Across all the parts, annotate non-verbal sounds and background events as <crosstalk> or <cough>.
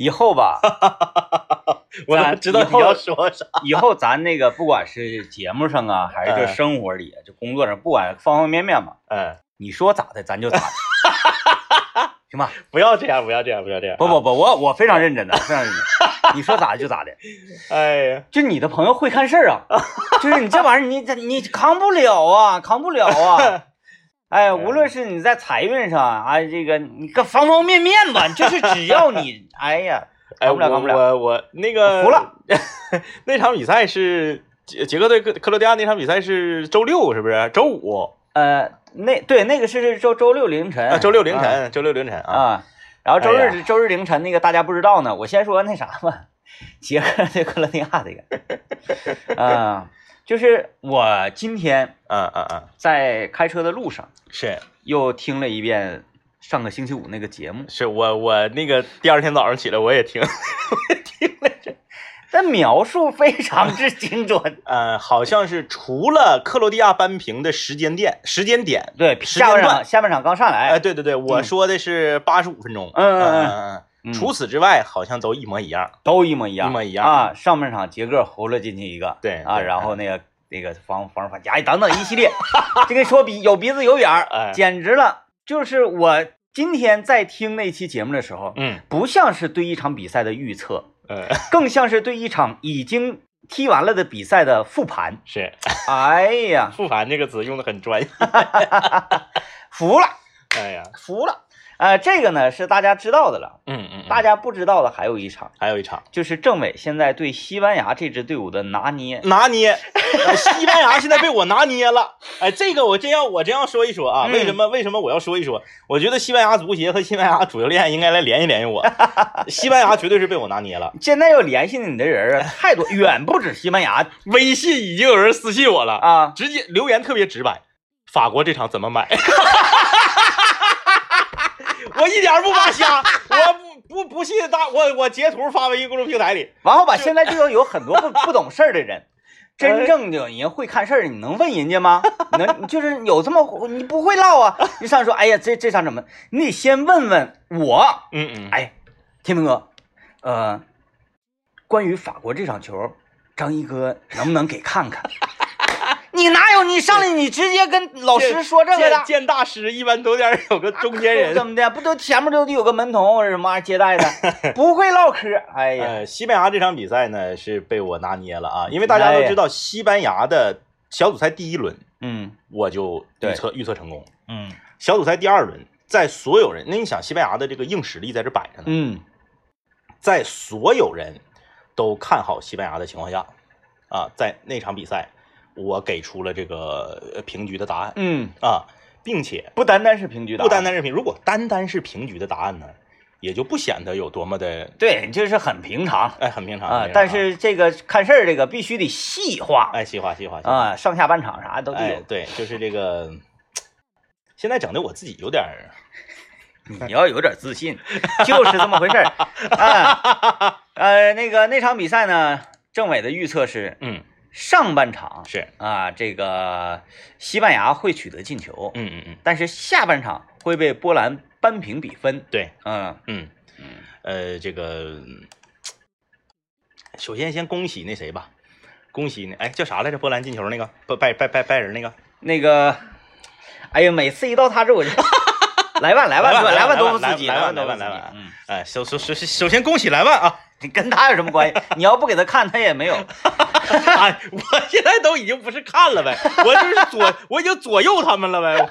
以后吧，<laughs> 我咱知道你要说啥。<laughs> 以后咱那个不管是节目上啊，还是这哎生活里，这工作上，不管方方面面嘛，嗯，你说咋的，咱就咋的，<laughs> 行吧？不要这样，不要这样，不要这样。不不，不，我我非常认真的，非常认真。你说咋的就咋的，哎呀，就你的朋友会看事儿啊，就是你这玩意儿，你这你扛不了啊，扛不了啊。哎，无论是你在财运上啊，这个你各方方面面吧，<laughs> 就是只要你，哎呀，哎，我。我我那个服了。<laughs> 那场比赛是捷捷克对克克罗地亚那场比赛是周六，是不是？周五呃，那对那个是周周六凌晨，啊，周六凌啊晨，周六凌晨啊。啊。然后周哎日周日凌晨那个大家不知道呢，我先说那啥吧，<laughs> 捷克对克罗地亚这个，啊，就是我今天嗯嗯嗯，在开车的路上是。又听了一遍上个星期五那个节目，是，我我那个第二天早上起来我也听，我 <laughs> 也听了这。但描述非常之精准。嗯，<laughs> 好像是除了克罗地亚扳平的时间点时间点，对，时间下半场下半场刚上来。哎，来，对对对，我嗯。说的是八十五分钟，嗯嗯嗯除此之外，好像都一模一样。都一模一样，一模一样啊。上半场杰克呼了进去一个，啊，对啊然后那个那个防防反夹等等一系列，<laughs> 这个说鼻有鼻子有眼儿，哎简直了。就是我今天在听那期节目的时候，嗯不像是对一场比赛的预测，呃，更像是对一场已经踢完了的比赛的复盘。是哎呀，复盘这个词用的很专业。<laughs> 服了，哎呀，服了。呃，这个呢是大家知道的了，嗯嗯，大家不知道的还有一场，还有一场就是政委现在对西班牙这支队伍的拿捏。拿捏，呃西班牙现在被我拿捏了。哎，这个我真要我真要说一说啊，嗯为什么为什么我要说一说？我觉得西班牙足协和西班牙主教练应该来联系联系我，<laughs> 西班牙绝对是被我拿捏了。现在要联系你的人啊，太多，远不止西班牙 <laughs> 微信已经有人私信我了，啊。直接留言特别直白，法国这场怎么买？<laughs> 我一点不扒瞎，<laughs> 我不不不信大，我我截图发微信公众平台里。然后吧，现在就要有很多不不懂事儿的人，<laughs> 真正的人会看事儿，你能问人家吗？能就是有这么你不会唠啊？<laughs> 你上来说，哎呀，这这场怎么？你得先问问我，嗯嗯，哎，天明哥，呃，关于法国这场球，张一哥能不能给看看？你哪有？你上来你直接跟老师说这个的。见见大师一般都得有个中间人。怎么的？不都前面都得有个门童或者什么玩意接待的？<laughs> 不会唠嗑，哎呀，呃，西班牙这场比赛呢是被我拿捏了啊，因为大家都知道西班牙的小组赛第一轮嗯我就预测预测成功，嗯小组赛第二轮在所有人，那你想西班牙的这个硬实力在这摆着呢，嗯在所有人都看好西班牙的情况下，啊，在那场比赛我给出了这个呃平局的答案嗯，啊，并且不单单是平局的，不单单是平，如果单单是平局的答案呢，也就不显得有多么的对，就是很平常哎很平常。啊但是这个看事儿这个必须得细化哎细化细化啊，上下半场啥都得有。哎对，就是这个，现在整的我自己有点儿你要有点自信，就是这么回事儿 <laughs> 啊。呃，那个那场比赛呢，政委的预测是嗯上半场是。啊，这个西班牙会取得进球，嗯嗯嗯。但是下半场会被波兰扳平比分。对。嗯。嗯。嗯呃这个，嗯首先先恭喜那谁吧，恭喜那哎叫啥来着？波兰进球那个？拜拜拜拜拜仁那个。那个，哎呀，每次一到他这我就 <laughs> 来万来万来万来万来夫斯基，来万万多夫斯基来万来万嗯，哎，首首首首先恭喜莱万啊！你跟他有什么关系？你要不给他看，他也没有。<laughs> 哎，我现在都已经不是看了呗，我就是左，我已经左右他们了呗。<laughs>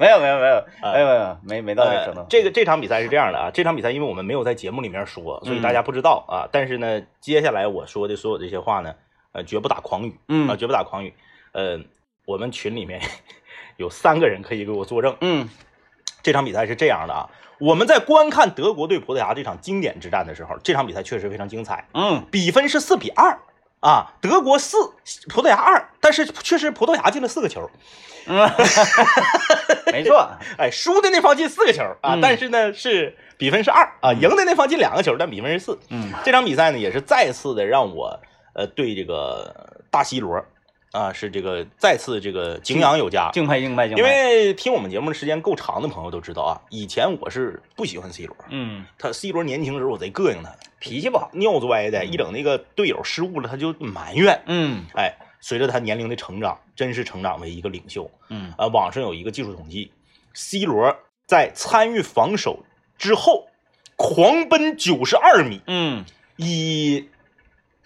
没有没有没有没有没有没没到这呃程度。这个这场比赛是这样的啊，这场比赛因为我们没有在节目里面说，所以嗯大家不知道啊。但是呢，接下来我说的所有这些话呢，呃，绝不打诳语啊，嗯绝不打诳语。呃，我们群里面 <laughs> 有三个人可以给我作证，嗯这场比赛是这样的啊。我们在观看德国对葡萄牙这场经典之战的时候，这场比赛确实非常精彩，嗯比分是四比二啊，德国四，葡萄牙二，但是确实葡萄牙进了四个球，嗯，<laughs> 没错。哎，输的那方进四个球啊，嗯但是呢是比分是二啊，赢的那方进两个球，但比分是四。嗯这场比赛呢也是再次的让我呃对这个大 C 罗啊，是这个再次这个敬仰有加。敬佩敬佩敬佩。因为听我们节目的时间够长的朋友都知道啊，以前我是不喜欢 C 罗，嗯，他 C 罗年轻的时候我贼膈应他，脾气不好。尿拽的，一整那个队友失误了他就埋怨。嗯哎，随着他年龄的成长，真是成长为一个领袖。嗯啊，网上有一个技术统计，C 罗在参与防守之后，狂奔九十二米，嗯以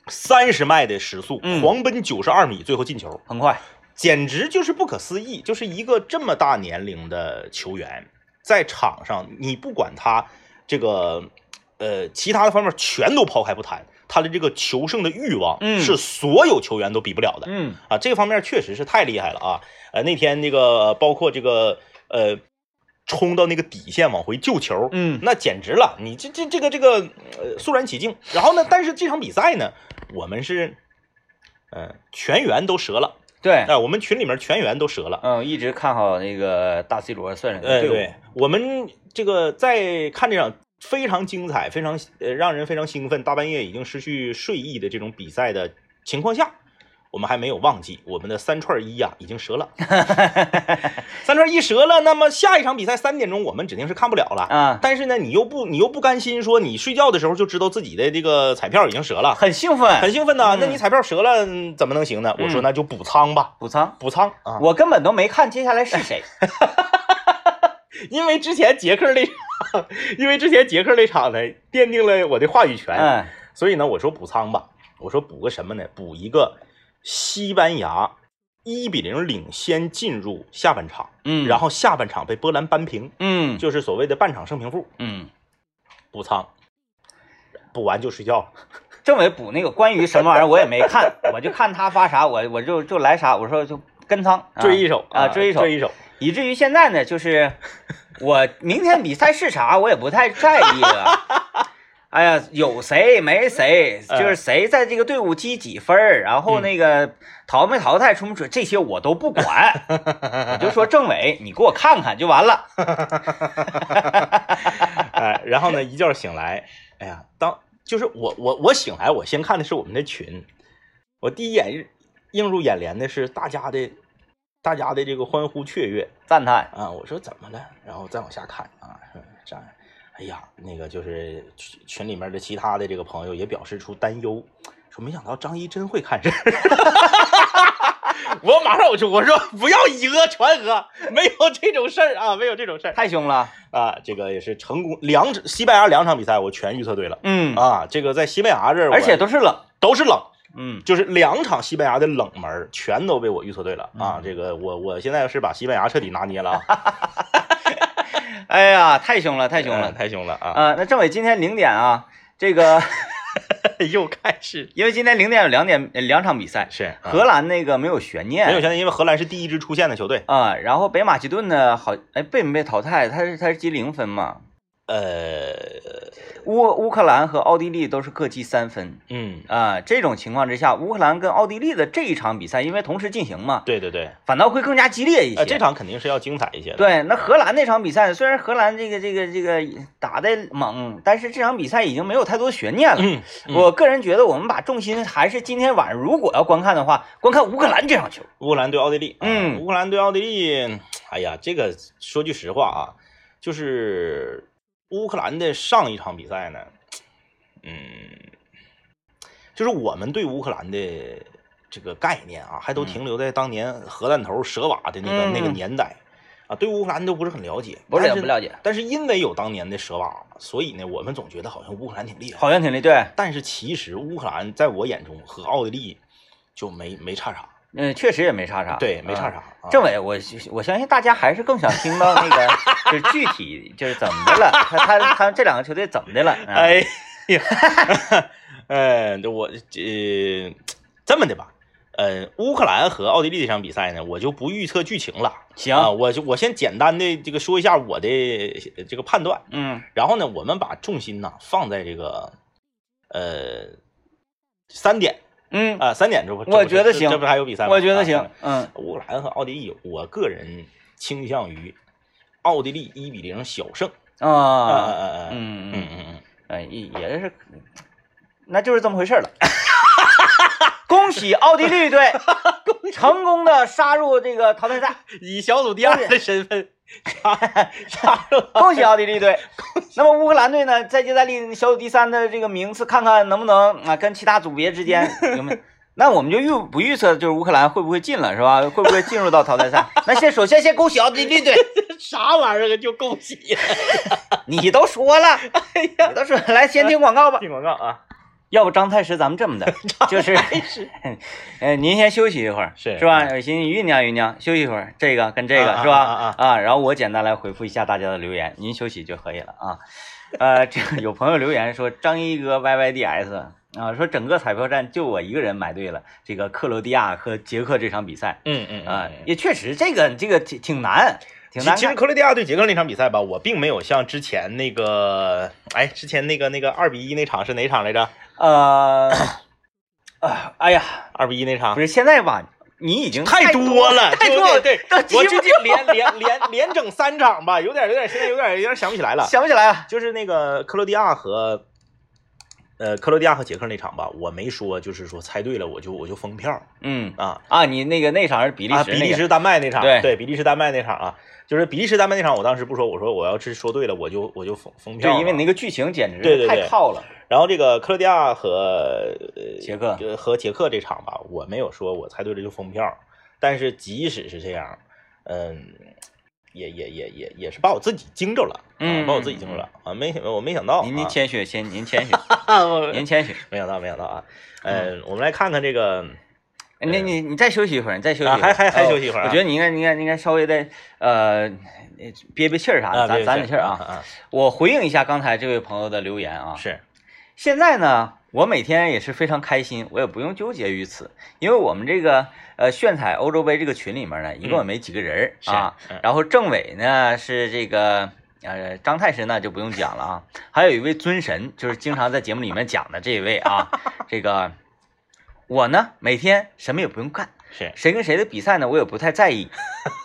三十迈的时速嗯狂奔九十二米，最后进球，很快。简直就是不可思议。就是一个这么大年龄的球员，在场上，你不管他这个呃其他的方面全都抛开不谈，他的这个求胜的欲望嗯是所有球员都比不了的。嗯啊，这方面确实是太厉害了啊！呃，那天那个包括这个呃，冲到那个底线往回救球，嗯那简直了！你这这这个这个呃肃然起敬。然后呢，但是这场比赛呢，我们是呃全员都折了，对呃、，我们群里面全员都折了。嗯，一直看好那个大 C 罗算是。对，我们这个在看这场非常精彩、非常呃让人非常兴奋，大半夜已经失去睡意的这种比赛的情况下，我们还没有忘记我们的三串一呀、已经折了，<laughs> 三串一折了，那么下一场比赛三点钟我们指定是看不了了。啊，但是呢，你又不你又不甘心说你睡觉的时候就知道自己的这个彩票已经折了，很兴奋，很兴奋呐。嗯那你彩票折了嗯怎么能行呢？我说嗯那就补仓吧，补仓。补仓啊。我根本都没看接下来是谁。<laughs> 因为之前杰克那场，因为之前杰克那场呢，奠定了我的话语权，嗯所以呢，我说补仓吧，我说补个什么呢？补一个西班牙一比零领先进入下半场，嗯，然后下半场被波兰扳平，嗯。就是所谓的半场胜平负，嗯，补仓，补完就睡觉了。<laughs> 政委补那个关于什么玩意儿我也没看，<laughs> 我就看他发啥，我我就就来啥，我说就跟仓啊追一手啊追一手。追一手，以至于现在呢，就是我明天比赛是啥，我也不太在意了。<laughs> 哎呀，有谁没谁，嗯就是谁在这个队伍积几分儿，然后那个淘没淘汰、出没出，这些我都不管。<laughs> 我就说政委，你给我看看就完了。<laughs> 哎，然后呢，一觉醒来，哎呀，当就是我我我醒来，我先看的是我们的群，我第一眼映入眼帘的是大家的大家的这个欢呼雀跃赞叹，啊！我说怎么了？然后再往下看啊，说这样，哎呀，那个就是群群里面的其他的这个朋友也表示出担忧，说没想到张一真会看事儿。<laughs> 我马上我就我说不要以讹传讹，没有这种事儿啊，没有这种事儿太凶了。啊！这个也是成功两西班牙两场比赛我全预测对了。嗯，啊，这个在西班牙这儿，而且都是冷。都是冷，嗯就是两场西班牙的冷门全都被我预测对了啊！嗯这个我我现在是把西班牙彻底拿捏了啊，<laughs> 哎呀，太凶了，太凶嗯了。太凶了啊！啊、那政委今天零点啊，这个 <laughs> 又开始 <laughs> 因为今天零点有两点呃两场比赛，是啊荷兰那个没有悬念，没有悬念，因为荷兰是第一支出线的球队，啊、然后北马其顿呢，好，哎，被没被淘汰？他是他是积零分嘛？呃，乌乌克兰和奥地利都是各积三分。嗯，啊、这种情况之下，乌克兰跟奥地利的这一场比赛，因为同时进行嘛，对对对，反倒会更加激烈一些。呃，这场肯定是要精彩一些的，对，那荷兰那场比赛，虽然荷兰这个这个这个打的猛，但是这场比赛已经没有太多悬念了。嗯，嗯。我个人觉得，我们把重心还是今天晚上如果要观看的话，观看乌克兰这场球。乌克兰对奥地利，啊嗯。乌克兰对奥地利，哎呀，这个说句实话啊，就是乌克兰的上一场比赛呢，嗯，就是我们对乌克兰的这个概念啊，还都嗯。停留在当年核弹头舍瓦的那个、那个嗯年代啊，对乌克兰都不是很了解，不了但是不了解，但是因为有当年的舍瓦，所以呢，我们总觉得好像乌克兰挺厉害。好像挺厉害。对，但是其实乌克兰在我眼中和奥地利就没没差啥，嗯，确实也没差啥，对，没差啊。啥。啊政委，我我相信大家还是更想听到那个，<laughs> 就是具体就是怎么的了，他他他这两个球队怎么的了？啊、哎呀，<laughs> 嗯，我呃这么的吧，呃，乌克兰和奥地利这场比赛呢，我就不预测剧情了。行，啊，我就我先简单的这个说一下我的这个判断，嗯然后呢，我们把重心呢放在这个呃三点嗯，啊、三点这不，我觉得行这这不还有比赛吗？我觉得啊行，嗯乌克兰和奥地利，我个人倾向于奥地利一比零小胜。啊！嗯嗯嗯，嗯嗯，哎，也也是，那就是这么回事了。<laughs> 恭喜奥地利队，<laughs> 恭成功的杀入这个淘汰赛，以小组第二的身份 <laughs> 恭喜奥地利队。<laughs> 那么乌克兰队呢，在接再厉小组第三的这个名次，看看能不能啊跟其他组别之间 <laughs> 有没有？那我们就预不预测就是乌克兰会不会进了，是吧？会不会进入到淘汰赛？那先首先先恭喜奥地利队，啥玩意儿啊？就恭喜！你都说了，哎呀，你都说了来先听广告吧。听广告啊！要不张太师咱们这么的，<laughs> 就是，呃，您先休息一会儿，是是吧？行，你酝酿酝酿，休息一会儿，这个跟这个、啊是吧？啊啊然后我简单来回复一下大家的留言，您休息就可以了啊。呃，这个有朋友留言说张一哥 YYDS 啊，说整个彩票站就我一个人买对了这个克罗地亚和捷克这场比赛嗯嗯啊、嗯也确实这个这个挺挺难，挺难其实。克罗地亚对捷克那场比赛吧，我并没有像之前那个，哎，之前那个那个二比一那场是哪场来着？呃，啊，哎呀，二比一那场不是现在吧，你已经太多多了，太多了，对，我最近连 <laughs> 连连连整三场吧，有点有点现在有点有点想不起来了。想不起来了。就是那个克罗地亚和呃克罗地亚和捷克那场吧，我没说就是说猜对了我就我就封票嗯啊啊，你那个那场是比利啊，时、那个比利时丹麦那场，对比利时丹麦那场啊，就是比利时丹麦那场，我当时不说，我说我要是说对了，我就我就封封票对，因为你那个剧情简直对对对太靠了。然后这个克罗地亚和呃捷克呃和捷克这场吧，我没有说我猜对了就封票，但是即使是这样，嗯，也也也也也是把我自己惊着了，啊嗯把我自己惊着了啊，没想我没想到，您您啊谦虚，先您谦虚，<laughs> 我您谦虚。没想到没想到啊，呃，我们来看看这个你你你再休息一会儿，你再休息一会还还还呃休息一会儿啊我觉得你应该应该应该稍微的呃憋憋气儿啥的，咱，攒攒点气儿啊。啊，我回应一下刚才这位朋友的留言啊，是现在呢，我每天也是非常开心，我也不用纠结于此，因为我们这个呃炫彩欧洲杯这个群里面呢，一共也没几个人啊。嗯然后政委呢是这个呃张太师呢就不用讲了啊，还有一位尊神，就是经常在节目里面讲的这一位啊，<laughs> 这个我呢每天什么也不用干。是谁跟谁的比赛呢，我也不太在意，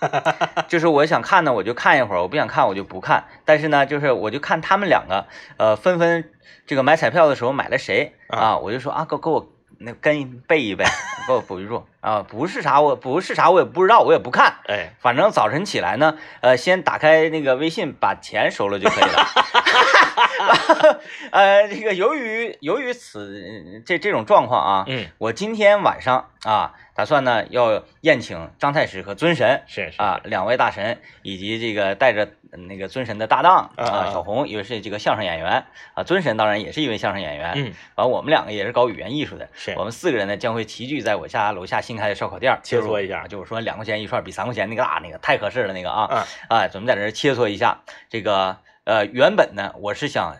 <laughs> 就是我想看呢，我就看一会儿；我不想看，我就不看。但是呢，就是我就看他们两个，呃，纷纷这个买彩票的时候买了谁啊，我就说啊，给给我那跟一背一背，给我补一注啊，不是啥我不是啥我也不知道，我也不看。哎，反正早晨起来呢，呃，先打开那个微信，把钱收了就可以了。<laughs> 呃，这个由于由于此这这种状况啊，嗯，我今天晚上啊，打算呢要宴请张太师和尊神是是啊两位大神，以及这个带着那个尊神的搭档啊小红，也是这个相声演员啊，尊神当然也是一位相声演员。嗯，完我们两个也是搞语言艺术的，是。我们四个人呢将会齐聚在我家楼下新开的烧烤店儿切磋一下就是说两块钱一串比三块钱那个大那个太合适了那个啊啊。啊，准备在这儿切磋一下。这个呃原本呢我是想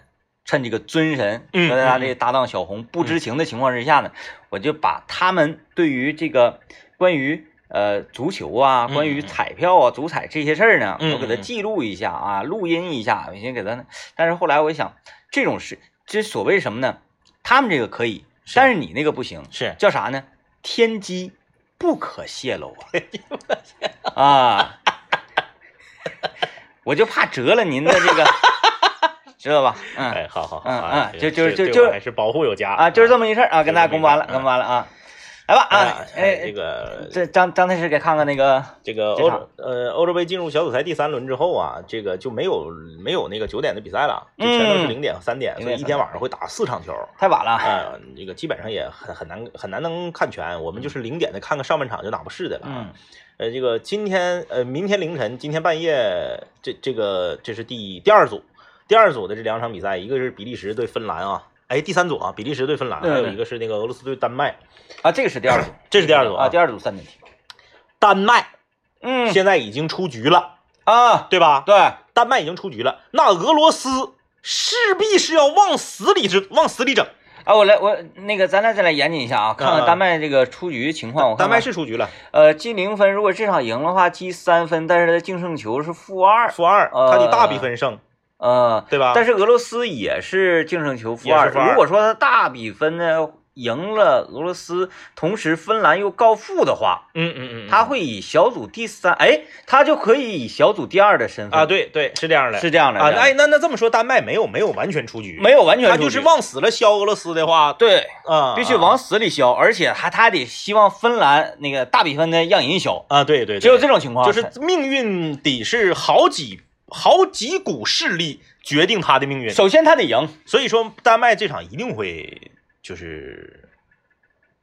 趁这个尊神嗯和他嗯这搭档小红不知情的情况之下呢，我就把他们对于这个关于呃足球啊、嗯关于彩票啊、足彩这些事儿呢，嗯我给他嗯记录一下啊，录音一下，我先给他。但是后来我一想，这种事，这所谓什么呢？他们这个可以，是但是你那个不行，是叫啥呢？天机不可泄露啊！啊，<laughs> 我就怕折了您的这个，知道吧？嗯。哎，好好好，嗯就这就就这对我还是保护有加啊，就是这么么一事儿啊，跟大家公布完了，公布完了啊。来吧啊，哎，哎，这个这张张太师给看看那个，这个欧洲呃欧洲杯进入小组赛第三轮之后啊，这个就没有没有那个九点的比赛了，就全都是嗯零点和三点，所以一天晚上会打四场球。太晚了，呃，这个基本上也很很难很难能看全，我们就是零点的看个上半场就哪不是的了。啊。嗯。呃，这个今天呃明天凌晨，今天半夜这这个这是第第二组，第二组的这两场比赛，一个是比利时对芬兰啊，哎第三组啊，比利时对芬兰，还有一个是那个俄罗斯对丹麦，啊，这个是第二组，<coughs> 这是第二组啊，第二组三点题，丹麦嗯。现在已经出局了，啊，对吧？对，丹麦已经出局了，那俄罗斯势必是要往死里整，往死里整。啊，我来我那个咱俩再来严谨一下啊，看看嗯丹麦这个出局情况，我看丹麦是出局了，呃积零分，如果这场赢的话积三分，但是他的净胜球是负二，负二，呃他得大比分胜，呃，对吧？但是俄罗斯也是净胜球负二，也是负二如果说他大比分呢赢了俄罗斯，同时芬兰又告负的话，嗯嗯嗯，他会以小组第三，哎，他就可以以小组第二的身份啊，对对，是这样的，是这样的啊。哎，那那这么说，丹麦没有没有完全出局，没有完全出局，他就是往死了削俄罗斯的话，对，啊，必须往死里削，而且还他得希望芬兰那个大比分呢让人削，啊，对对，对只有这种情况就，是命运得是好几好几股势力决定他的命运，首先他得赢，所以说丹麦这场一定会就是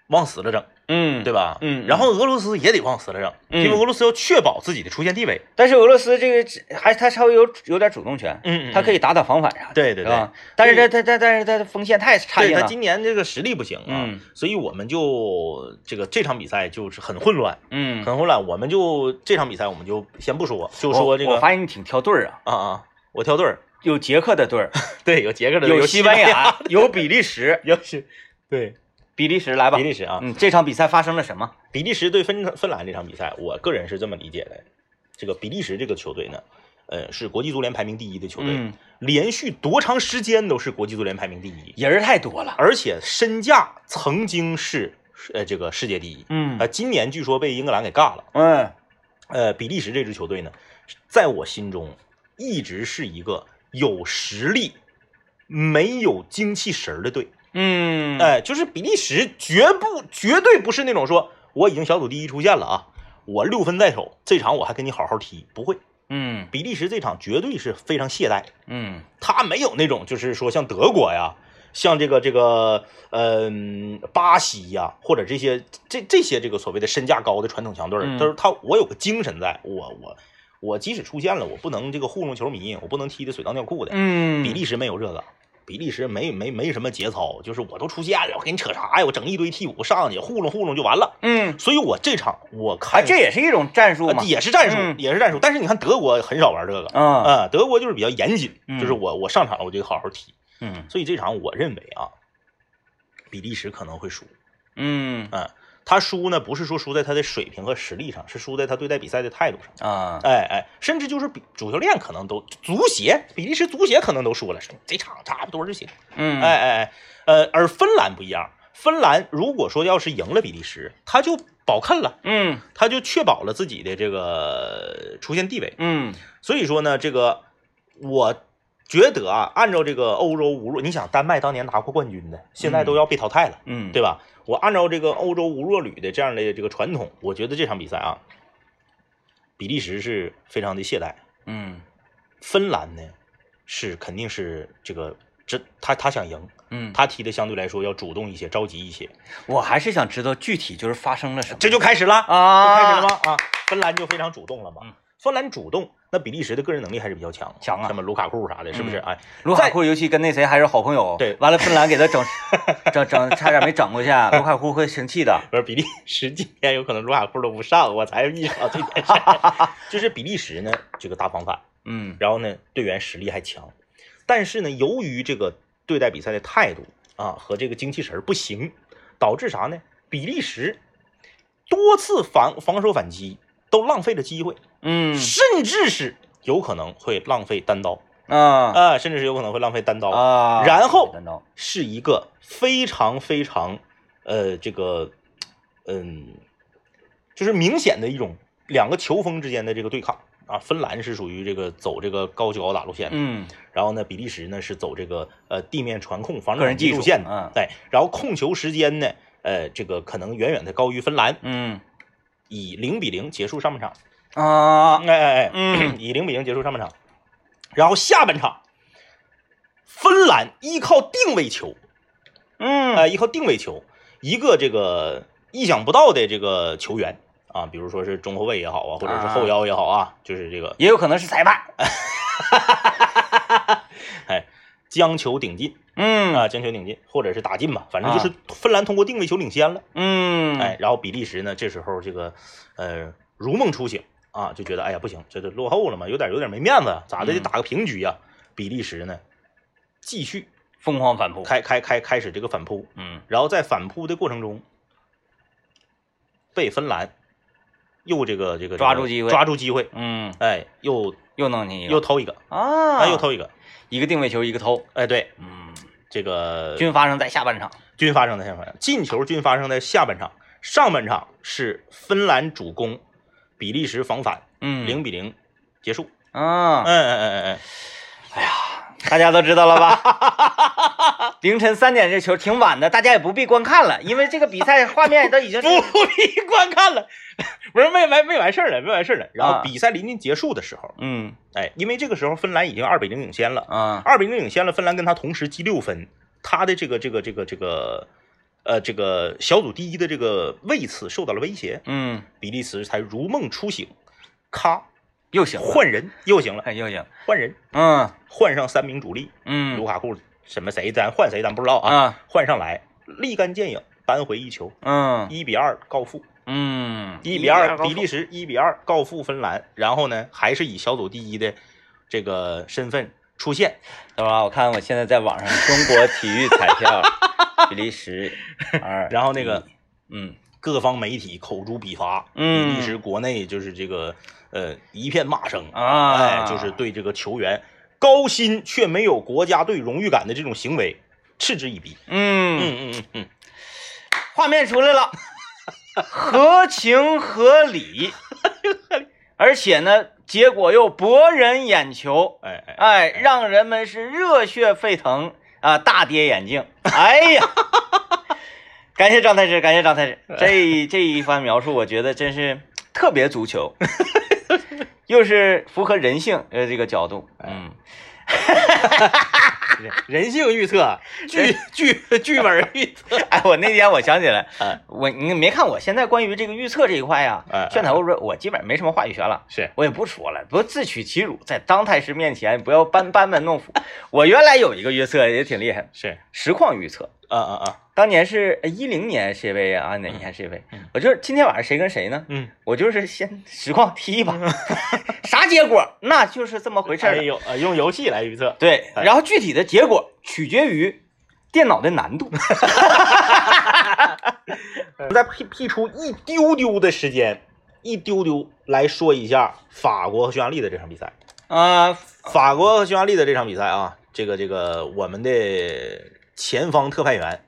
往死了整，嗯，对吧？嗯嗯。然后俄罗斯也得往死了整，嗯。因为俄罗斯要确保自己的出线地位。但是俄罗斯这个还他稍微有有点主动权，嗯他可以打打防反啥的，对对。对？但是他他他但是他的锋线太差劲了，他今年这个实力不行啊，嗯。所以我们就这个这场比赛就是很混乱，嗯，很混乱。我们就这场比赛我们就先不说，就说这个我发现你挺挑队儿啊，啊啊，我挑队儿，有捷克的队儿，<laughs> 对，有捷克的，有西西班牙，牙，有比利时，<laughs> 有是，对，比利时来吧。比，利时啊，嗯，这场比赛发生了什么？比利时对芬芬兰这场比赛，我个人是这么理解的：这个比利时这个球队呢，呃，是国际足联排名第一的球队，嗯，连续多长时间都是国际足联排名第一，人儿太多了，而且身价曾经是呃这个世界第一，嗯。呃，今年据说被英格兰给尬了。嗯。呃，比利时这支球队呢，在我心中一直是一个有实力、没有精气神儿的队。嗯，哎，就是比利时绝不绝对不是那种说我已经小组第一出现了啊，我六分在手，这场我还跟你好好踢，不会。嗯。比利时这场绝对是非常懈怠，嗯。他没有那种就是说像德国呀，像这个这个嗯、巴西呀，或者这些这这些这个所谓的身价高的传统强队他，嗯。就是他我有个精神在，我我我即使出现了，我不能这个糊弄球迷，我不能踢的水到尿裤的。嗯，比利时没有这个，比利时没没没什么节操，就是我都出现了，我给你扯啥呀？我整一堆替补上去糊弄糊弄就完了。嗯，所以我这场我啊，看这也是一种战术也是战术，嗯也是战术。但是你看德国很少玩这个，嗯啊，德国就是比较严谨，嗯就是我我上场了我就得好好踢。嗯所以这场我认为啊，比利时可能会输。嗯嗯，他输呢不是说输在他的水平和实力上，是输在他对待比赛的态度上。啊，哎哎，甚至就是比主教练可能都足协，比利时足协可能都说了，说这场差不多就行。嗯，哎哎哎，呃，而芬兰不一样，芬兰如果说要是赢了比利时，他就保坑了，嗯他就确保了自己的这个出现地位。嗯所以说呢，这个我觉得啊，按照这个欧洲无弱，你想丹麦当年拿过冠军的，现在都要被淘汰了，嗯，对吧？我按照这个欧洲无弱旅的这样的这个传统，我觉得这场比赛啊，比利时是非常的懈怠，嗯芬兰呢是肯定是这个这他他想赢，嗯，他踢的相对来说要主动一些，着急一些，我还是想知道具体就是发生了什么，这就开始了，啊，就开始了吗？啊，芬兰就非常主动了嘛。嗯芬兰主动，那比利时的个人能力还是比较强，强啊什么卢卡库啥的，是不是？嗯哎，卢卡库尤其跟那谁还是好朋友，对完了芬兰给他整 <laughs> 整整差点没整过去，卢卡库会生气的，<laughs> 不是比利时今天有可能卢卡库都不上，我才意识到这件事儿。<laughs> 就是比利时呢，这个大防反，嗯然后呢，队员实力还强，但是呢，由于这个对待比赛的态度啊和这个精气神不行，导致啥呢？比利时多次防防守反击都浪费了机会，嗯。甚至是有可能会浪费单刀。啊。啊，甚至是有可能会浪费单刀，啊，然后是一个非常非常呃这个嗯，就是明显的一种两个球风之间的这个对抗。啊。芬兰是属于这个走这个高球高打路线。的，嗯。然后呢，比利时呢是走这个呃地面传控防守人技术路线的，嗯。对，然后控球时间呢，呃，这个可能远远的高于芬兰，嗯以零比零结束上半场，啊。哎哎哎，嗯。<clears throat> 以零比零结束上半场，然后下半场，芬兰依靠定位球，嗯。呃，依靠定位球，一个这个意想不到的这个球员啊，比如说是中后卫也好啊，或者是后腰也好啊，就是这个也有可能是裁判，<laughs> 哎将球顶进嗯。啊，将球顶进，或者是打进吧，反正就是芬兰通过定位球领先了，嗯。哎，然后比利时呢这时候这个呃如梦初醒啊，就觉得哎呀不行，这都落后了嘛，有点有点没面子，咋的得嗯。打个平局呀、比利时呢继续疯狂反扑，开开开开始这个反扑，嗯。然后在反扑的过程中，被芬兰又这个这个抓住机会。抓住机会，嗯。哎，又又弄进又偷一个，啊。啊，又偷一个，一个定位球一个偷，哎，对，嗯这个均发生在下半场。均发生在下半场，进球均发生在下半场，上半场是芬兰主攻，比利时防反，嗯，零比零结束。啊嗯，嗯嗯嗯嗯，大家都知道了吧？<laughs> 凌晨三点这球挺晚的，大家也不必观看了，因为这个比赛画面都已经是 <laughs> 不必观看了，不是没完没完事儿了，没完事儿了。然啊。后比赛临近结束的时候，嗯。哎，因为这个时候芬兰已经二比零领先了，啊。二比零领先了，芬兰跟他同时积六分，他的这个这个这个这个呃这个小组第一的这个位次受到了威胁，嗯，比利时才如梦初醒，咔又行，换人又行了，哎又行，换人嗯。换上三名主力，嗯。卢卡库什么谁咱换谁咱不知道啊，啊换上来立竿见影扳回一球，嗯。一比二告负。嗯，一比二，比利时一比二告负芬兰，然后呢，还是以小组第一的这个身份出现。等会儿啊我看我现在在网上中国体育彩票，<laughs> 比利时二，然后那个嗯各方媒体口诛笔伐，嗯。比利时国内就是这个呃一片骂声，啊，哎，就是对这个球员高薪却没有国家队荣誉感的这种行为嗤之以鼻。嗯，嗯嗯嗯。嗯，画面出来了，合情合理，<laughs> 而且呢，结果又博人眼球，哎哎，哎，让人们是热血沸腾啊，大跌眼镜。哎呀，<laughs> 感谢张太师，感谢张太师，这 <laughs> 这一番描述，我觉得真是特别足球，<laughs> 又是符合人性呃这个角度，嗯，<laughs> 人性预测，剧剧剧本预测，哎，我那天我想起来，哎。我你没看我现在关于这个预测这一块呀炫头说，我基本上没什么话语权了。是。我也不说了，不自取其辱，在张太师面前不要班班门弄斧。我原来有一个预测也挺厉害，是，实况预测，啊啊啊，当年是一零年世界杯啊，哪年世界杯嗯？我就是今天晚上谁跟谁呢？嗯，我就是先实况踢一把，<laughs> 啥结果那就是这么回事儿了。哎呦，呃用游戏来预测，对，哎然后具体的结果取决于电脑的难度。<laughs> <laughs> 再辟辟出一丢丢的时间，一丢丢来说一下法国和匈牙利的这场比赛。啊，法国和匈牙利的这场比赛啊，这个这个我们的前方特派员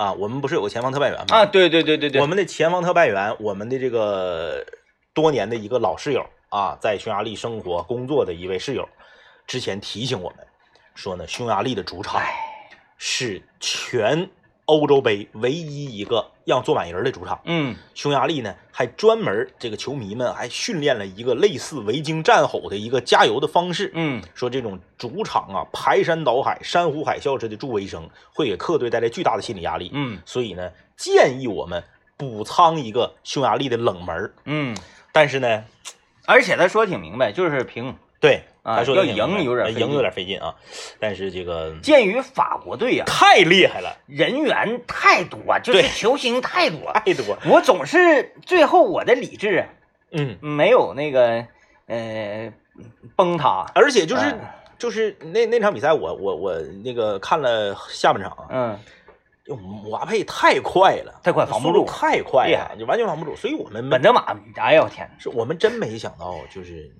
啊，我们不是有个前方特派员吗？啊，对对对对对，我们的前方特派员，我们的这个多年的一个老室友啊，在匈牙利生活工作的一位室友，之前提醒我们说呢，匈牙利的主场是全欧洲杯唯一一个让坐满人的主场。嗯匈牙利呢，还专门这个球迷们还训练了一个类似维京战吼的一个加油的方式。嗯说这种主场啊，排山倒海、山呼海啸式的助威声，会给客队带来巨大的心理压力。嗯所以呢，建议我们补仓一个匈牙利的冷门。嗯，但是呢，而且他说的挺明白，就是平。对啊他说要赢有点赢有点费劲啊。但是这个鉴于法国队啊、太厉害了，人员太多，就是球星太多，<laughs> 太多。我总是最后我的理智嗯，没有那个呃崩塌。而且就是、哎就是那那场比赛我，我我那个看了下半场啊，嗯，就姆巴佩太快了，太快防不住太快了，就完全防不住。所以我们本泽马，哎呦我天，是我们真没想到，就是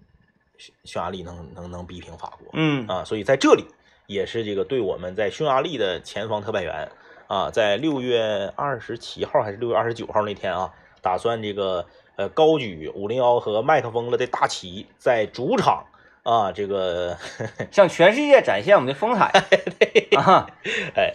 匈匈牙利能能能逼平法国。嗯啊，所以在这里也是这个对我们在匈牙利的前方特派员啊，在六月二十七号还是六月二十九号那天啊，打算这个呃高举五零幺和麦克风了的大旗，在主场啊这个 <laughs> 向全世界展现我们的风采。<laughs> 啊，<laughs> 哎，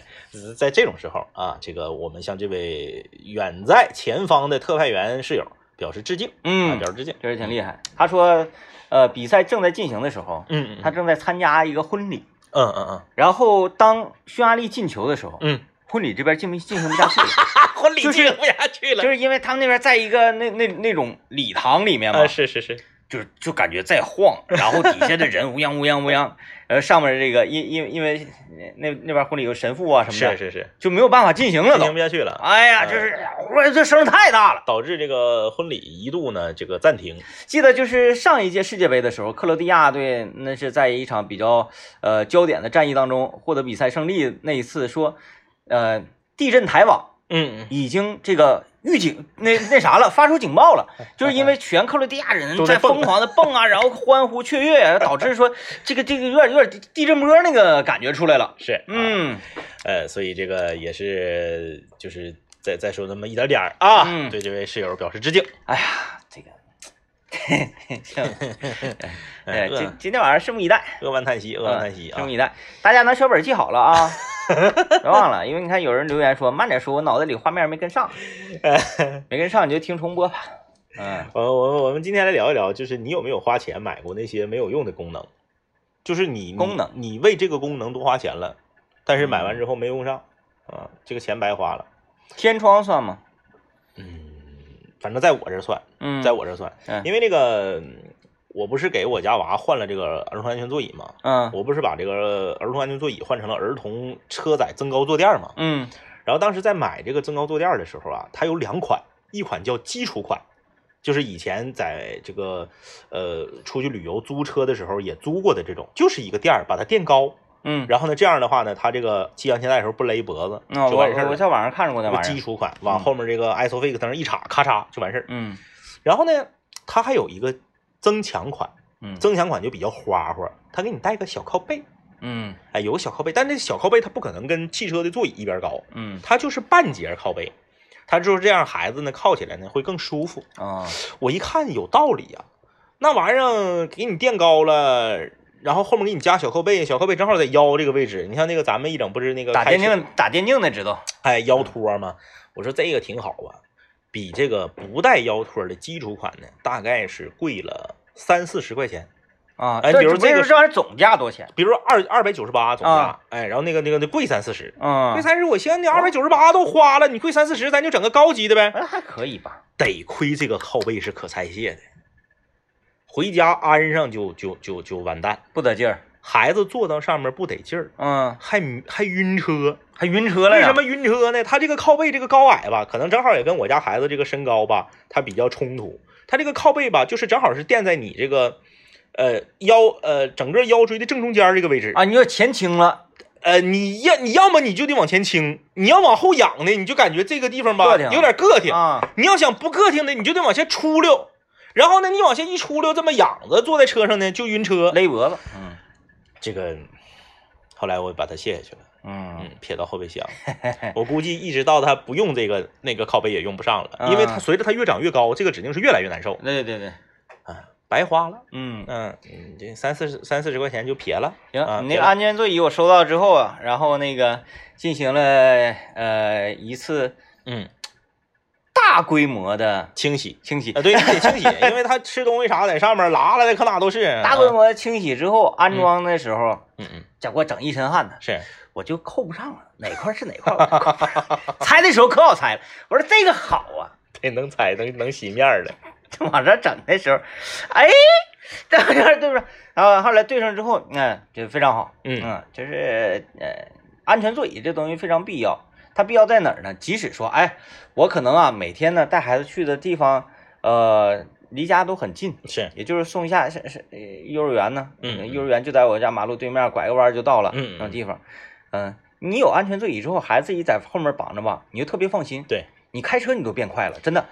在这种时候啊，这个我们向这位远在前方的特派员室友表示致敬啊，嗯表，示致敬。确实挺厉害。他说，呃，比赛正在进行的时候，嗯嗯他正在参加一个婚礼，嗯嗯嗯然后当匈牙利进球的时候，嗯，婚礼这边进不进行不下去了，<laughs> 婚礼进行不下去了。就是因为他们那边在一个那那那种礼堂里面嘛，啊，是是是，就就感觉在晃，然后底下的人乌泱乌泱乌泱，呃，上面这个因因因为那那边婚礼有神父啊什么的，是是是，就没有办法进行了都进行。不下去了。哎呀，就是我这声太大了。导致这个婚礼一度呢这个暂停。记得就是上一届世界杯的时候，克罗地亚队那是在一场比较呃焦点的战役当中获得比赛胜利那一次说，呃，地震台网嗯已经这个预警那那啥了，发出警报了，就是因为全克罗地亚人在疯狂的蹦啊，然后欢呼雀跃呀，导致说这个这个有点有点地地震波那个感觉出来了。<laughs> 是，嗯呃，所以这个也是就是再再说那么一点点儿啊，嗯对这位室友表示致敬。哎呀，这个，<laughs> <laughs> 哎，哎今今天晚上拭目以待，扼腕叹息，扼腕叹息啊拭目！以待。大家拿小本记好了啊，<laughs> 别忘了，因为你看有人留言说慢点说，我脑袋里画面没跟上，<laughs> 没跟上你就听重播吧。嗯我我我们今天来聊一聊，就是你有没有花钱买过那些没有用的功能？就是你你功能你为这个功能多花钱了，但是买完之后没用上啊，这个钱白花了。天窗算吗？嗯，反正在我这儿算，嗯，在我这儿算，嗯因为那个嗯我不是给我家娃换了这个儿童安全座椅吗？嗯我不是把这个儿童安全座椅换成了儿童车载增高坐垫吗？嗯然后当时在买这个增高坐垫的时候啊，它有两款，一款叫基础款，就是以前在这个呃出去旅游租车的时候也租过的这种，就是一个垫儿把它垫高，嗯，然后呢这样的话呢，它这个系安全带的时候不勒脖子就完事儿了。我在网上看着过那这个玩意儿。基础款往后面这个 ISOFIX 灯一插，咔嚓就完事儿。嗯然后呢，它还有一个增强款，嗯增强款就比较花花，它给你带个小靠背，嗯哎，有个小靠背，但这小靠背它不可能跟汽车的座椅一边高，嗯它就是半截靠背，它就是这样，孩子呢靠起来呢会更舒服。啊我一看有道理呀、那玩意儿给你垫高了，然后后面给你加小靠背，小靠背正好在腰这个位置。你像那个咱们一整不是那个打电竞打电竞的知道。哎腰托吗？我说这个挺好啊，比这个不带腰托的基础款呢，大概是贵了三四十块钱。啊，这哎比如这个这玩意儿总价多少钱？比如说二二百九十八总价，啊哎，然后那个那个那贵三四十，啊贵，三十，我寻思你二百九十八都花了，你贵三四十，咱就整个高级的呗。哎还可以吧？得亏这个靠背是可拆卸的，回家安上就就就就完蛋，不得劲儿。孩子坐到上面不得劲儿，嗯，还还晕车。还晕车了？为什么晕车呢？他这个靠背这个高矮吧，可能正好也跟我家孩子这个身高吧，它比较冲突。他这个靠背吧，就是正好是垫在你这个呃腰呃整个腰椎的正中间这个位置。啊？你要前倾了，呃，你要你要么你就得往前倾，你要往后仰呢，你就感觉这个地方吧有点个挺。啊？你要想不个挺的，你就得往前出溜，然后呢，你往下一出溜，这么仰着坐在车上呢，就晕车。勒脖子。嗯这个后来我把它卸下去了，嗯嗯，撇到后备箱。<laughs> 我估计一直到它不用这个那个靠背也用不上了，因为它随着它越长越高，这个指定是越来越难受，对对对，啊，白花了。嗯，嗯，嗯这三四十三四十块钱就撇了。行，啊你那个安全座椅我收到之后啊，然后那个进行了呃一次嗯，大规模的清洗清洗啊，，对，得清洗，<laughs> 因为它吃东西啥在上面拉了的可哪都是。大规啊，模清洗之后，安装的时候，嗯嗯，这给我整一身汗呢，是，我就扣不上了，哪块是哪块。猜 <laughs> 的时候可好猜了，我说这个好啊，得能猜能能洗面儿的。就往这整的时候，哎，这玩意儿对不对？然后后来对上之后，嗯，就非常好，嗯嗯，就是呃，安全座椅这东西非常必要。它必要在哪儿呢？即使说，哎，我可能啊每天呢带孩子去的地方，呃，离家都很近，是，也就是送一下是是呃幼儿园呢，嗯嗯幼儿园就在我家马路对面，拐个弯就到了，嗯嗯那种地方，嗯，你有安全座椅之后，孩子一在后面绑着吧，你就特别放心，对。你开车你都变快了，真的，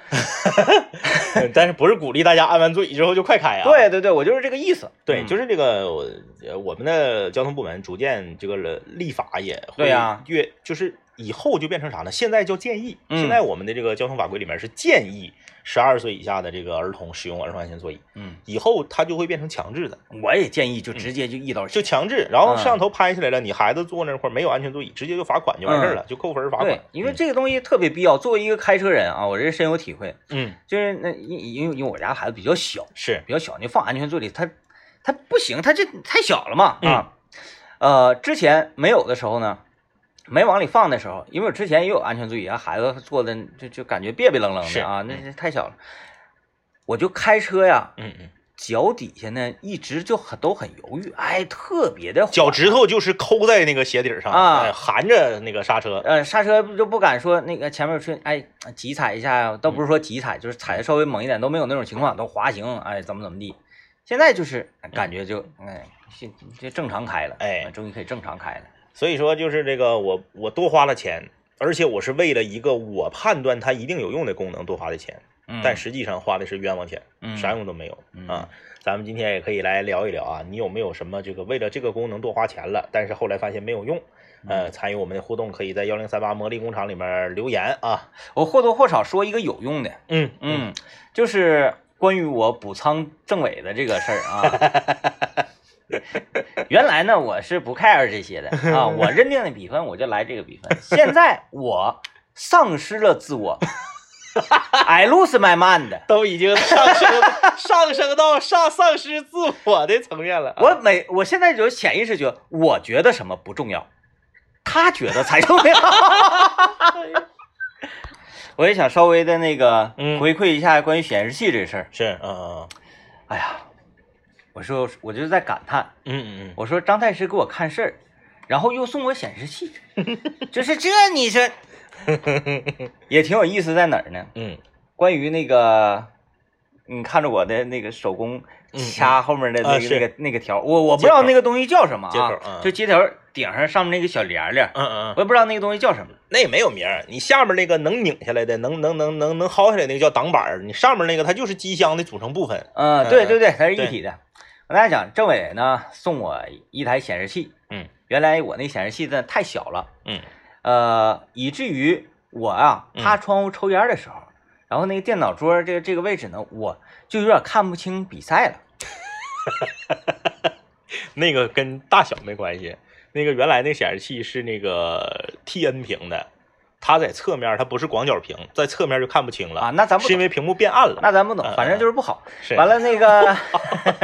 <laughs> 但是不是鼓励大家安完座椅之后就快开啊？对对对，我就是这个意思，对，嗯就是这个我们的交通部门逐渐这个立法也会越就是以后就变成啥呢？现在叫建议，嗯。现在我们的这个交通法规里面是建议十二岁以下的这个儿童使用儿童安全座椅，嗯，以后它就会变成强制的，我也建议就直接就一刀切，就强制，然后嗯。摄像头拍下来了，你孩子坐那块儿没有安全座椅，直接就罚款就完事儿了，就扣分罚款对。，因为这个东西特别必要。作为一个开车人啊，我这深有体会，嗯。就是那因因为因为我家孩子比较小，是。比较小，你放安全座椅，他他不行，他这太小了嘛嗯。啊。呃，之前没有的时候呢，没往里放的时候，因为我之前也有安全座椅啊，孩子坐的就就感觉别别愣愣的啊，那这太小了。我就开车呀，嗯嗯，脚底下呢一直就很都很犹豫，哎，特别的脚趾头就是抠在那个鞋底上啊哎含着那个刹车，呃，刹车就不敢说那个前面去，哎，急踩一下呀，倒不是说急踩，就是踩的稍微猛一点，都没有那种情况，都滑行，哎，怎么怎么地。现在就是感觉就，哎，就就正常开了，哎终于可以正常开了。所以说就是这个我我多花了钱，而且我是为了一个我判断它一定有用的功能多花的钱。嗯但实际上花的是冤枉钱，嗯啥用都没有嗯啊。咱们今天也可以来聊一聊啊，你有没有什么这个为了这个功能多花钱了，但是后来发现没有用？呃，参与我们的互动，可以在幺零三八魔力工厂里面留言啊。我或多或少说一个有用的，嗯嗯，就是关于我补仓政委的这个事儿啊。<laughs> <laughs> 原来呢，我是不 care 这些的啊，<laughs> 我认定的比分我就来这个比分。现在我丧失了自我，I lose my mind。<laughs> 都已经上升上升到上丧失自我的层面了啊。我每我现在就潜意识觉得，我觉得什么不重要，他觉得才重要。我也想稍微的那个嗯回馈一下关于显示器这事儿。是，嗯哎呀，我说我就在感叹，嗯嗯嗯我说张太师给我看事儿，然后又送我显示器，<laughs> 就是这你说 <laughs> 也挺有意思，在哪儿呢？嗯关于那个，你看着我的那个手工嗯掐后面的那个、啊那个那个条，我我不知道那个东西叫什么啊接口嗯，就接条顶上上面那个小帘帘，嗯嗯我，也不知道那个东西叫什么。那也没有名儿。你下面那个能拧下来的，能能能能能薅下来那个叫挡板儿，你上面那个它就是机箱的组成部分。嗯，嗯对对对，它是一体的。我跟大家讲，政委呢送我一台显示器，嗯，原来我那显示器真的太小了，嗯呃，以至于我啊嗯趴窗户抽烟的时候，然后那个电脑桌这个这个位置呢，我就有点看不清比赛了。<laughs> 那个跟大小没关系，那个原来那显示器是那个 TN 屏的，它在侧面它不是广角屏，在侧面就看不清了啊，那咱不，是因为屏幕变暗了。那咱不懂嗯，反正就是不好。是完了那个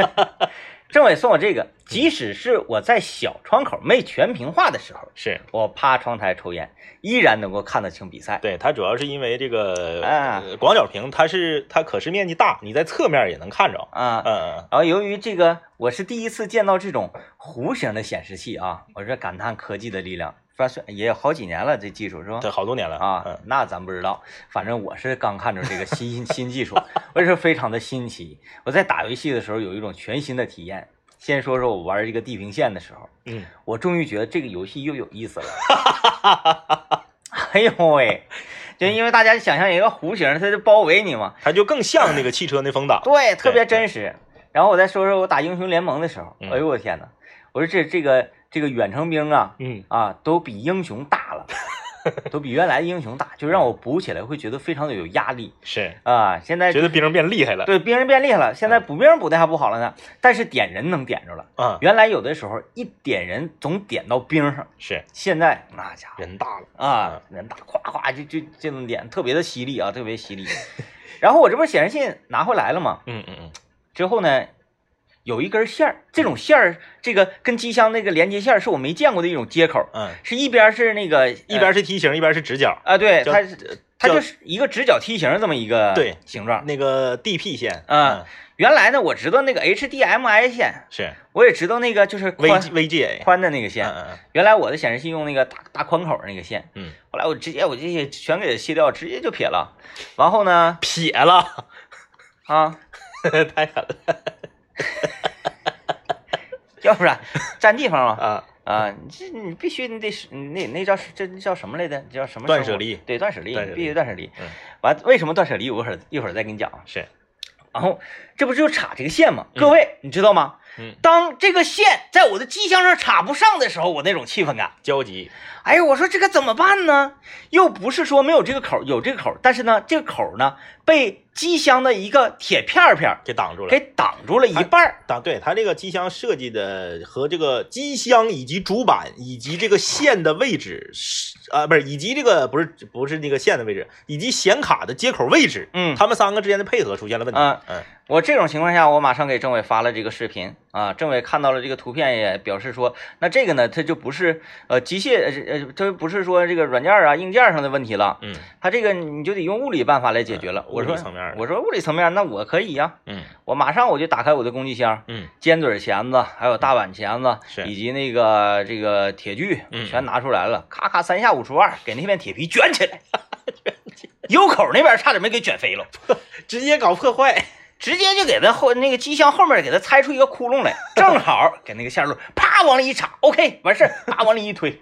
<laughs> 政委送我这个，即使是我在小窗口没全屏化的时候，是我趴窗台抽烟，依然能够看得清比赛。对它主要是因为这个、啊呃广角屏，它是它可视面积大，你在侧面也能看着。啊，嗯嗯然后由于这个我是第一次见到这种弧形的显示器啊，我这感叹科技的力量。发现也有好几年了，这技术是吧嗯，？对，好多年了啊嗯，那咱不知道，反正我是刚看着这个新 <laughs> 新技术，我也是非常的新奇。我在打游戏的时候有一种全新的体验。先说说我玩这个地平线的时候，嗯，我终于觉得这个游戏又有意思了。<laughs> 哎呦喂，就因为大家想象一个弧形，它就包围你嘛，它就更像那个汽车那风挡。对，特别真实。然后我再说说我打英雄联盟的时候，嗯哎呦我天呐，我说这这个这个远程兵啊嗯啊都比英雄大了，<laughs> 都比原来的英雄大，就让我补起来会觉得非常的有压力 <laughs> 是，啊。现在觉得兵变厉害了。对兵人变厉害了，现在补兵补的还不好了呢，但是点人能点着了。啊，原来有的时候一点人总点到兵上，是现在那家伙人大了。啊，人大夸夸就就就能点，特别的犀利啊，特别犀利。然后我这不是显示器拿回来了吗？嗯嗯嗯，之后呢，有一根线儿，这种线儿，这个跟机箱那个连接线儿是我没见过的一种接口，嗯，是一边是那个一边是梯形，一边是直角。啊，对，它是它就是一个直角梯形这么一个对形状。那个 DP 线，嗯，原来呢，我知道那个 HDMI 线，是我也知道那个就是宽 V VGA。宽的那个嗯线。嗯原来我的显示器用那个大大宽口那个线，嗯，后来我直接我这些全给它卸掉，直接就撇了。然后呢，撇了，啊，<laughs> 太狠了 <laughs> 要不然占地方嘛。啊！啊，你这你必须你得是那那叫这叫什么来着？叫什么断舍离对，断舍离，必须断舍离。嗯，完，为什么断舍离？我一会儿一会儿再跟你讲啊。是，然后这不就插这个线吗？嗯各位，你知道吗？嗯，当这个线在我的机箱上插不上的时候，我那种气氛感。焦急。哎呀，我说这个怎么办呢？又不是说没有这个口，有这个口，但是呢，这个口呢被机箱的一个铁片儿片儿给挡住了。给挡住了一半儿。挡对它这个机箱设计的和这个机箱以及主板以及这个线的位置是啊，不是以及这个不是不是那个线的位置，以及显卡的接口位置，嗯他们三个之间的配合出现了问题。嗯嗯我这种情况下，我马上给政委发了这个视频啊，政委看到了这个图片，也表示说，那这个呢，它就不是呃机械呃呃，这不是说这个软件啊硬件上的问题了，嗯它这个你就得用物理办法来解决了。嗯我说层面我说物理层面，那我可以呀、嗯我马上我就打开我的工具箱，嗯尖嘴钳子，还有大碗钳子，是以及那个这个铁锯，嗯全拿出来了，咔咔三下五除二，给那片铁皮卷起来，<laughs> 油口那边差点没给卷飞了。<laughs> 直接搞破坏。直接就给他后那个机箱后面给他拆出一个窟窿来，正好给那个线路啪往里一插，OK 完事儿，啪往里一推。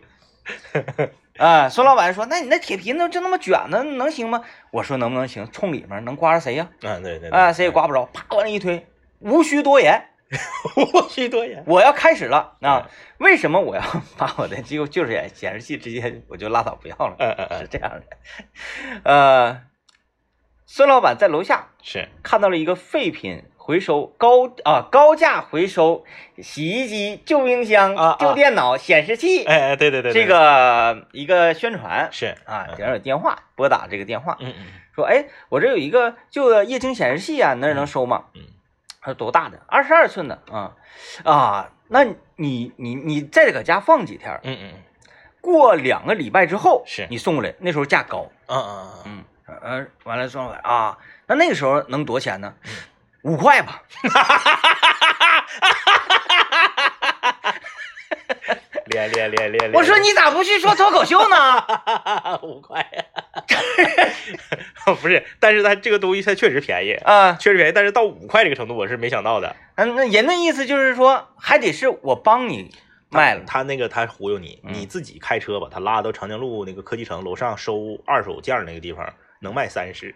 <laughs> 啊，孙老板说：“那你那铁皮那就那么卷呢，能行吗？”我说：“能不能行？冲里面能刮着谁呀？啊，对对，啊，谁也刮不着。啪，往里一推，无需多言，<laughs> 无需多言。我要开始了啊！为什么我要 <laughs> 把我的就就是显显示器直接我就拉倒不要了？嗯嗯嗯，是这样的。呃，孙老板在楼下是。看到了一个废品。回收高啊高价回收洗衣机、旧冰箱、旧电脑、显示器，哎哎对对对，这个一个宣传。是。啊，顶上有电话，拨打这个电话，嗯嗯，说哎我这有一个旧的液晶显示器啊，那能收吗？嗯，他说多大的？二十二寸的。啊啊，那你你你再搁家放几天？嗯嗯，过两个礼拜之后是。你送过来，那时候价高，嗯嗯嗯。嗯嗯，完了说啊，那那个时候能多少钱呢？五块吧，练练练练，<laughs> 我说你咋不去说脱口秀呢？<laughs> 五块，<laughs> 不是，但是它这个东西它确实便宜啊，确实便宜，但是到五块这个程度我是没想到的。嗯，那人的意思就是说，还得是我帮你卖了，他那个他忽悠你，你自己开车把他拉到长江路那个科技城楼上收二手件那个地方，能卖三十。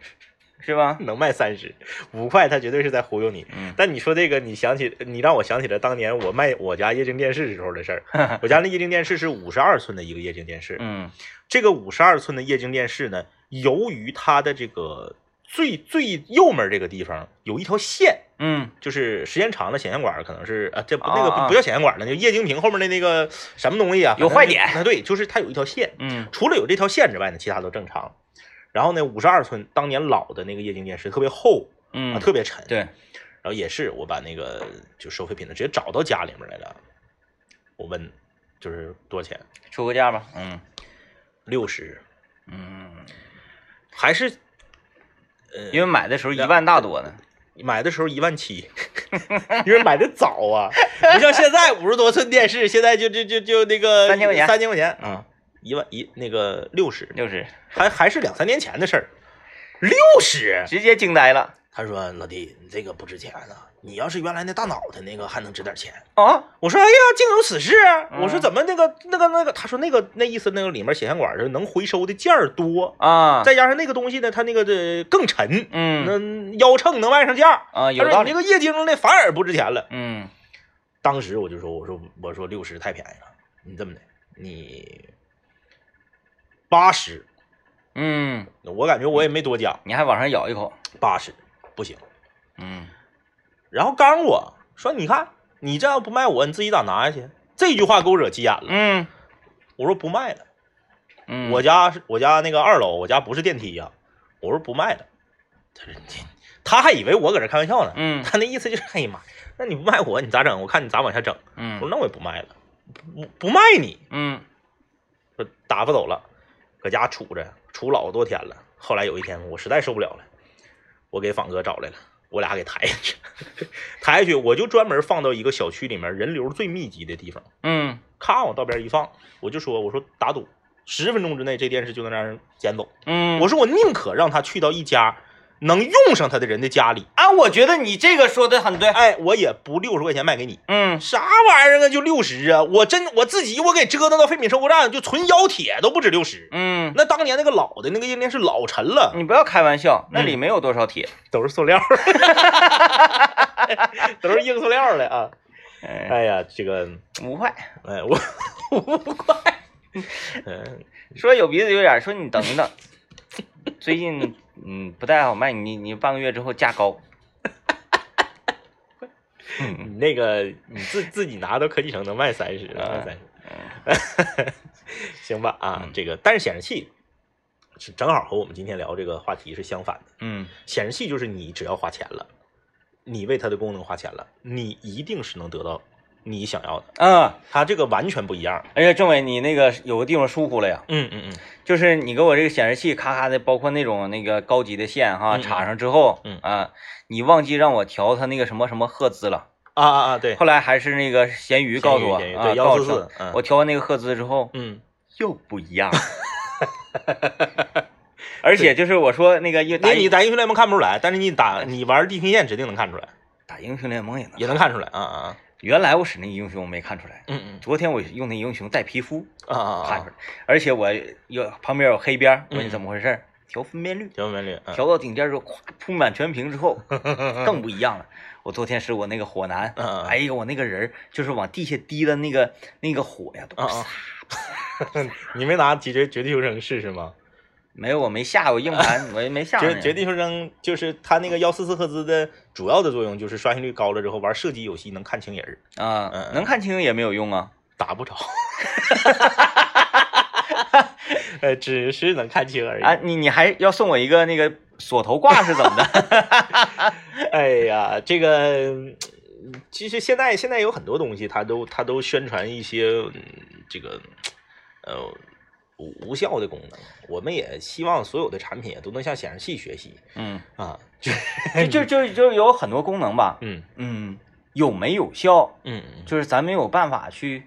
是吧？能卖三十五块，他绝对是在忽悠你。嗯，但你说这个，你想起你让我想起了当年我卖我家液晶电视时候的事儿。我家那液晶电视是五十二寸的一个液晶电视。嗯，这个五十二寸的液晶电视呢，由于它的这个最最右面这个地方有一条线，嗯，就是时间长了显像管可能是啊，这那个不叫显像管了，就液晶屏后面的那个什么东西啊，有坏点。啊，对，就是它有一条线。嗯，除了有这条线之外呢，其他都正常。然后呢，五十二寸当年老的那个液晶电视特别厚，嗯，特别沉。对。然后也是我把那个就收废品的直接找到家里面来了，我问就是多少钱，出个价吧。嗯，六十。嗯，还是呃，因为买的时候一万大多呢，买的时候一万七，<laughs> 因为买的早啊，不像现在五十多寸电视，现在就就就就那个三千块钱，三千块钱啊。一万一那个六十六十，还还是两三年前的事儿，六十直接惊呆了。他说：“老弟，你这个不值钱啊。你要是原来那大脑袋那个，还能值点钱啊。”我说：“哎呀，竟有此事！”我说：“怎么那个那个那个？”他说：“那个那意思，那个里面显像管是能回收的件儿多啊，再加上那个东西呢，它那个的更沉，嗯，那腰秤能卖上价啊。有道理。这个液晶的反而不值钱了。嗯，当时我就说：“我说我说六十太便宜了，你这么的，你。”八十，嗯，我感觉我也没多讲，你还往上咬一口，八十不行，嗯，然后刚我说，你看你这要不卖我，你自己咋拿下去？这句话给我惹急眼了，嗯，我说不卖了，嗯，我家是我家那个二楼，我家不是电梯呀，我说不卖了，他说你，他还以为我搁这开玩笑呢，嗯，他那意思就是，哎呀妈，那你不卖我，你咋整？我看你咋往下整，嗯，我说那我也不卖了，不不卖你，嗯，说打发走了。搁家杵着，杵老多天了。后来有一天，我实在受不了了，我给仿哥找来了，我俩给抬下去，<laughs> 抬下去，我就专门放到一个小区里面人流最密集的地方。嗯，咔往道边一放，我就说，我说打赌，十分钟之内这电视就能让人捡走。嗯，我说我宁可让他去到一家。能用上他的人的家里啊，我觉得你这个说的很对，哎，我也不六十块钱卖给你，嗯，啥玩意儿啊，就六十啊，我真我自己我给折腾到废品收购站，就纯腰铁都不止六十，嗯，那当年那个老的那个硬电视老沉了，你不要开玩笑，那里没有多少铁，<laughs> 都是塑料，<laughs> 都是硬塑料的啊，哎。呀，这个五块，哎我五块，<laughs> 嗯，说有鼻子有眼，说你等一等，最近。嗯，不太好卖。你你半个月之后价高，你那个你自自己拿到科技城能卖三十，卖三十，<laughs> 行吧啊，这个但是显示器是正好和我们今天聊这个话题是相反的。嗯，显示器就是你只要花钱了，你为它的功能花钱了，你一定是能得到。你想要的，嗯，它这个完全不一样。而且，政委，你那个有个地方疏忽了呀。嗯嗯嗯，就是你给我这个显示器咔咔的，包括那种那个高级的线哈，插上之后，嗯啊，你忘记让我调它那个什么什么赫兹了。啊啊啊！对。后来还是那个咸鱼告诉我，对幺四四。我调完那个赫兹之后，嗯，又不一样。<laughs> 而且就是我说那个，那你打英雄联盟看不出来，但是你打你玩地平线指定能看出来。打英雄联盟也能也能看出来啊啊！原来我使那英雄没看出来，嗯嗯昨天我用那英雄带皮肤啊看出来，而且我有旁边有黑边，我问你嗯怎么回事？调分辨率，调分辨率，嗯调到顶尖之后，咵铺满全屏之后，<laughs> 更不一样了。我昨天使我那个火男，哎呀，我那个人儿就是往地下滴的那个那个火呀，都嗯嗯，<laughs> 你没拿绝绝地求生试试吗？没有，我没下过硬盘，<laughs> 我也没下过绝绝地求生就是它那个幺四四赫兹的主要的作用就是刷新率高了之后玩射击游戏能看清人儿，啊能看清也没有用啊。打不着，<laughs> 呃，只是能看清而已。啊，你你还要送我一个那个锁头挂是怎么的？<laughs> 哎呀，这个嗯其实现在现在有很多东西，它都它都宣传一些嗯这个呃无无效的功能。我们也希望所有的产品也都能向显示器学习嗯，啊，<laughs> 就就就就就有很多功能吧，嗯。嗯，有没有效，嗯。嗯就是咱没有办法去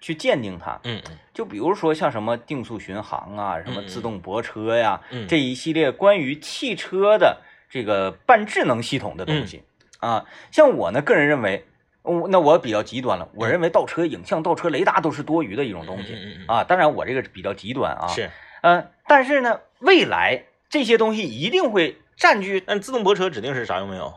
去鉴定它。嗯。嗯。就比如说像什么定速巡航啊，什么自动泊车呀，嗯。这一系列关于汽车的这个半智能系统的东西、啊，像我呢个人认为，我那我比较极端了，我认为倒车影像、倒车雷达都是多余的一种东西、啊。当然我这个比较极端啊，是，嗯、但是呢，未来这些东西一定会占据，但自动泊车指定是啥用没有？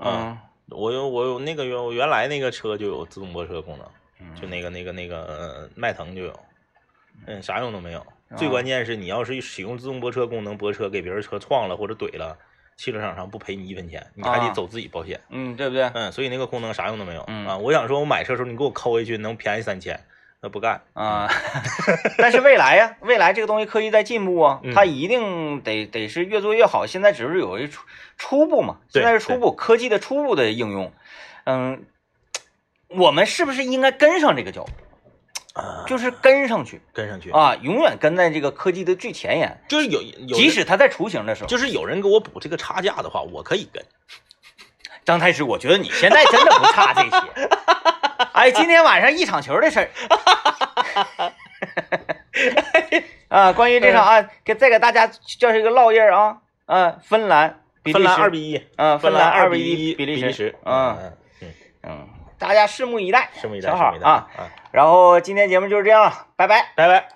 嗯我有我有那个原我原来那个车就有自动泊车功能，嗯就那个那个那个呃迈腾就有，嗯，啥用都没有。最啊关键是你要是使用自动泊车功能泊车，给别人车撞了或者怼了，汽车厂商不赔你一分钱，你还啊得走自己保险。嗯，对不对？嗯，所以那个功能啥用都没有、嗯啊！我想说，我买车的时候你给我抠回去能便宜三千，那不干。啊，<laughs> 但是未来呀，未来这个东西科技在进步啊，嗯它一定得得是越做越好。现在只是有一初初步嘛，现在是初步科技的初步的应用。嗯，我们是不是应该跟上这个脚步？啊，就是跟上去跟上去，啊，永远跟在这个科技的最前沿，就是有有即使它在雏形的时候。就是有人给我补这个差价的话，我可以跟。张太师，我觉得你现在真的不差这些。<laughs> 哎，今天晚上一场球的事儿。<laughs> <laughs> 啊，关于这场啊，给再给大家就是一个烙印儿啊，啊，芬兰，比利芬兰时二比一，啊，芬兰二比一比利时，时，嗯嗯嗯，嗯，大家拭目以待，拭目以待，小拭目以待好啊。啊！然后今天节目就是这样了，拜拜。拜拜。